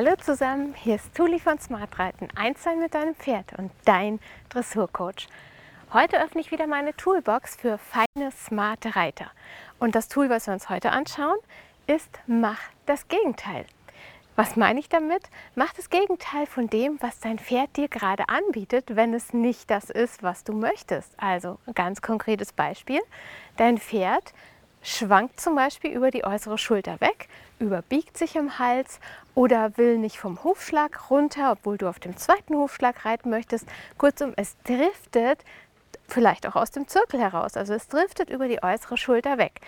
Hallo zusammen, hier ist Tuli von Smartreiten, eins sein mit deinem Pferd und dein Dressurcoach. Heute öffne ich wieder meine Toolbox für feine, smarte Reiter. Und das Tool, was wir uns heute anschauen, ist Mach das Gegenteil. Was meine ich damit? Mach das Gegenteil von dem, was dein Pferd dir gerade anbietet, wenn es nicht das ist, was du möchtest. Also ganz konkretes Beispiel. Dein Pferd schwankt zum Beispiel über die äußere Schulter weg, überbiegt sich im Hals oder will nicht vom Hufschlag runter, obwohl du auf dem zweiten Hufschlag reiten möchtest. Kurzum, es driftet vielleicht auch aus dem Zirkel heraus. Also es driftet über die äußere Schulter weg.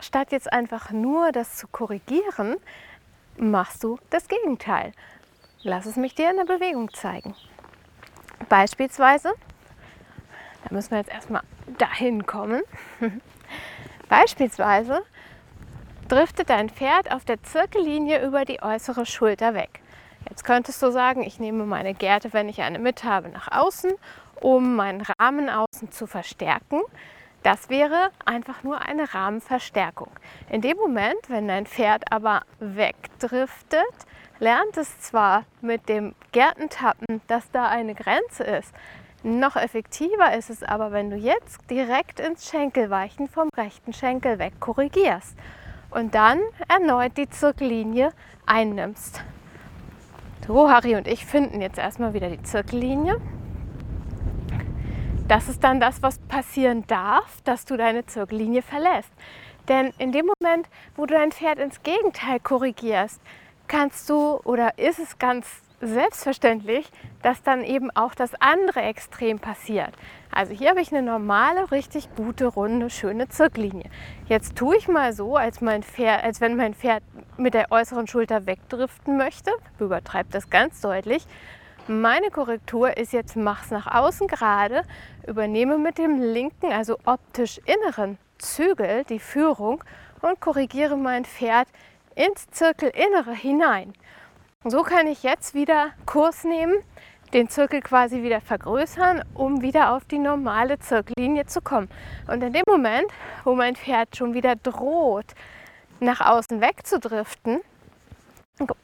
Statt jetzt einfach nur das zu korrigieren, machst du das Gegenteil. Lass es mich dir in der Bewegung zeigen. Beispielsweise, da müssen wir jetzt erstmal dahin kommen. Beispielsweise driftet dein Pferd auf der Zirkellinie über die äußere Schulter weg. Jetzt könntest du sagen, ich nehme meine Gerte, wenn ich eine mit habe, nach außen, um meinen Rahmen außen zu verstärken. Das wäre einfach nur eine Rahmenverstärkung. In dem Moment, wenn dein Pferd aber wegdriftet, lernt es zwar mit dem Gärtentappen, dass da eine Grenze ist, noch effektiver ist es aber, wenn du jetzt direkt ins Schenkelweichen vom rechten Schenkel weg korrigierst und dann erneut die Zirkellinie einnimmst. So, Harry und ich finden jetzt erstmal wieder die Zirkellinie. Das ist dann das, was passieren darf, dass du deine Zirkellinie verlässt. Denn in dem Moment, wo du dein Pferd ins Gegenteil korrigierst, kannst du oder ist es ganz selbstverständlich, dass dann eben auch das andere Extrem passiert. Also hier habe ich eine normale, richtig gute, runde, schöne Zirkellinie. Jetzt tue ich mal so, als, mein Pferd, als wenn mein Pferd mit der äußeren Schulter wegdriften möchte. Übertreibe das ganz deutlich. Meine Korrektur ist jetzt, mach es nach außen gerade, übernehme mit dem linken, also optisch inneren Zügel die Führung und korrigiere mein Pferd ins Zirkelinnere hinein. So kann ich jetzt wieder Kurs nehmen, den Zirkel quasi wieder vergrößern, um wieder auf die normale Zirkellinie zu kommen. Und in dem Moment, wo mein Pferd schon wieder droht, nach außen wegzudriften,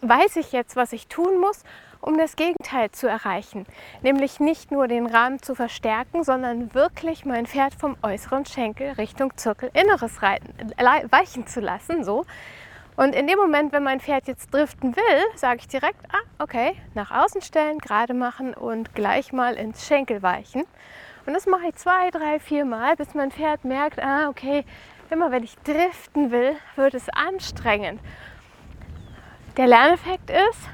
weiß ich jetzt, was ich tun muss, um das Gegenteil zu erreichen. Nämlich nicht nur den Rahmen zu verstärken, sondern wirklich mein Pferd vom äußeren Schenkel Richtung Zirkelinneres reiten, weichen zu lassen, so und in dem Moment, wenn mein Pferd jetzt driften will, sage ich direkt, ah, okay, nach außen stellen, gerade machen und gleich mal ins Schenkel weichen. Und das mache ich zwei, drei, vier Mal, bis mein Pferd merkt, ah, okay, immer wenn ich driften will, wird es anstrengend. Der Lerneffekt ist,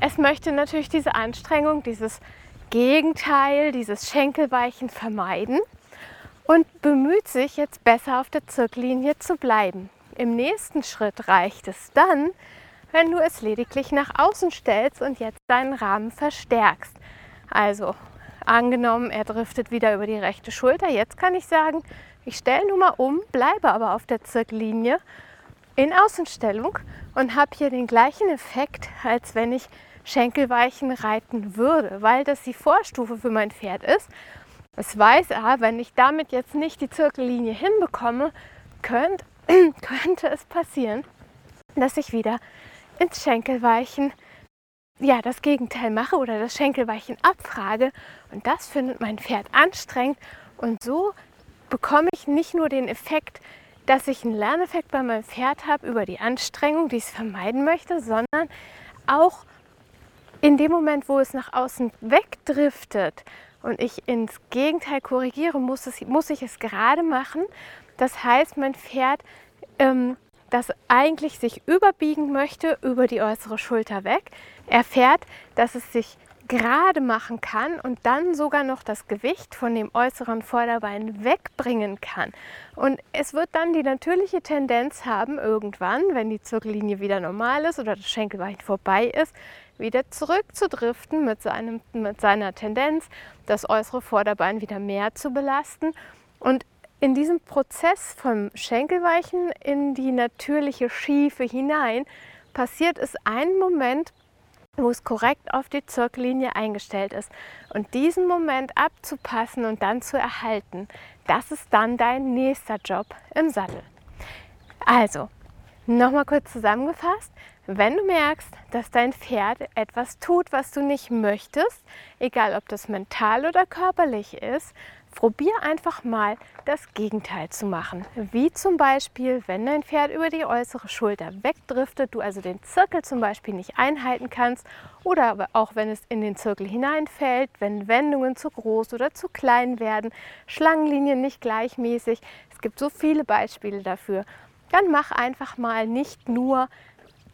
es möchte natürlich diese Anstrengung, dieses Gegenteil, dieses Schenkelweichen vermeiden und bemüht sich jetzt besser auf der Zirkellinie zu bleiben. Im nächsten Schritt reicht es dann, wenn du es lediglich nach außen stellst und jetzt deinen Rahmen verstärkst. Also angenommen, er driftet wieder über die rechte Schulter. Jetzt kann ich sagen, ich stelle nun mal um, bleibe aber auf der Zirkellinie in Außenstellung und habe hier den gleichen Effekt, als wenn ich Schenkelweichen reiten würde, weil das die Vorstufe für mein Pferd ist. Es weiß er, wenn ich damit jetzt nicht die Zirkellinie hinbekomme, könnte könnte es passieren, dass ich wieder ins Schenkelweichen ja, das Gegenteil mache oder das Schenkelweichen abfrage. Und das findet mein Pferd anstrengend. Und so bekomme ich nicht nur den Effekt, dass ich einen Lerneffekt bei meinem Pferd habe über die Anstrengung, die ich vermeiden möchte, sondern auch in dem Moment, wo es nach außen wegdriftet und ich ins Gegenteil korrigiere, muss, es, muss ich es gerade machen das heißt, mein Pferd, ähm, das eigentlich sich überbiegen möchte über die äußere Schulter weg, erfährt, dass es sich gerade machen kann und dann sogar noch das Gewicht von dem äußeren Vorderbein wegbringen kann. Und es wird dann die natürliche Tendenz haben, irgendwann, wenn die Zirkellinie wieder normal ist oder das Schenkelbein vorbei ist, wieder zurückzudriften mit, seinem, mit seiner Tendenz, das äußere Vorderbein wieder mehr zu belasten. Und in diesem Prozess vom Schenkelweichen in die natürliche Schiefe hinein passiert es einen Moment, wo es korrekt auf die Zirkellinie eingestellt ist. Und diesen Moment abzupassen und dann zu erhalten, das ist dann dein nächster Job im Sattel. Also, Nochmal kurz zusammengefasst, wenn du merkst, dass dein Pferd etwas tut, was du nicht möchtest, egal ob das mental oder körperlich ist, probier einfach mal das Gegenteil zu machen. Wie zum Beispiel, wenn dein Pferd über die äußere Schulter wegdriftet, du also den Zirkel zum Beispiel nicht einhalten kannst oder auch wenn es in den Zirkel hineinfällt, wenn Wendungen zu groß oder zu klein werden, Schlangenlinien nicht gleichmäßig. Es gibt so viele Beispiele dafür. Dann mach einfach mal nicht nur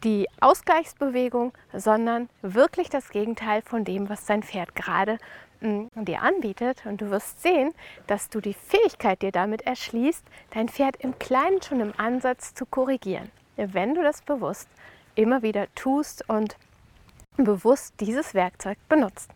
die Ausgleichsbewegung, sondern wirklich das Gegenteil von dem, was dein Pferd gerade mm, dir anbietet. Und du wirst sehen, dass du die Fähigkeit dir damit erschließt, dein Pferd im Kleinen schon im Ansatz zu korrigieren. Wenn du das bewusst immer wieder tust und bewusst dieses Werkzeug benutzt.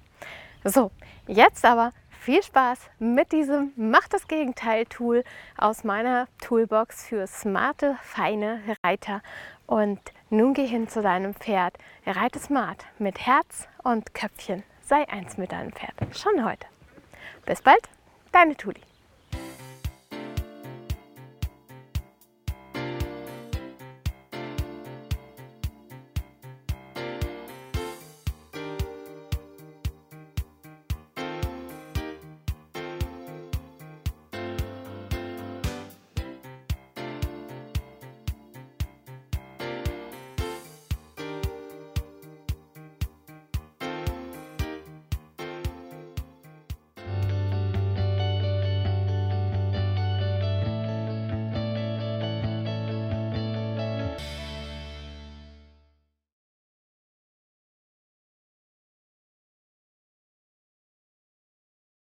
So, jetzt aber viel Spaß mit diesem Mach das Gegenteil-Tool aus meiner Toolbox für smarte, feine Reiter. Und nun geh hin zu deinem Pferd. Reite smart mit Herz und Köpfchen. Sei eins mit deinem Pferd. Schon heute. Bis bald, deine Tuli.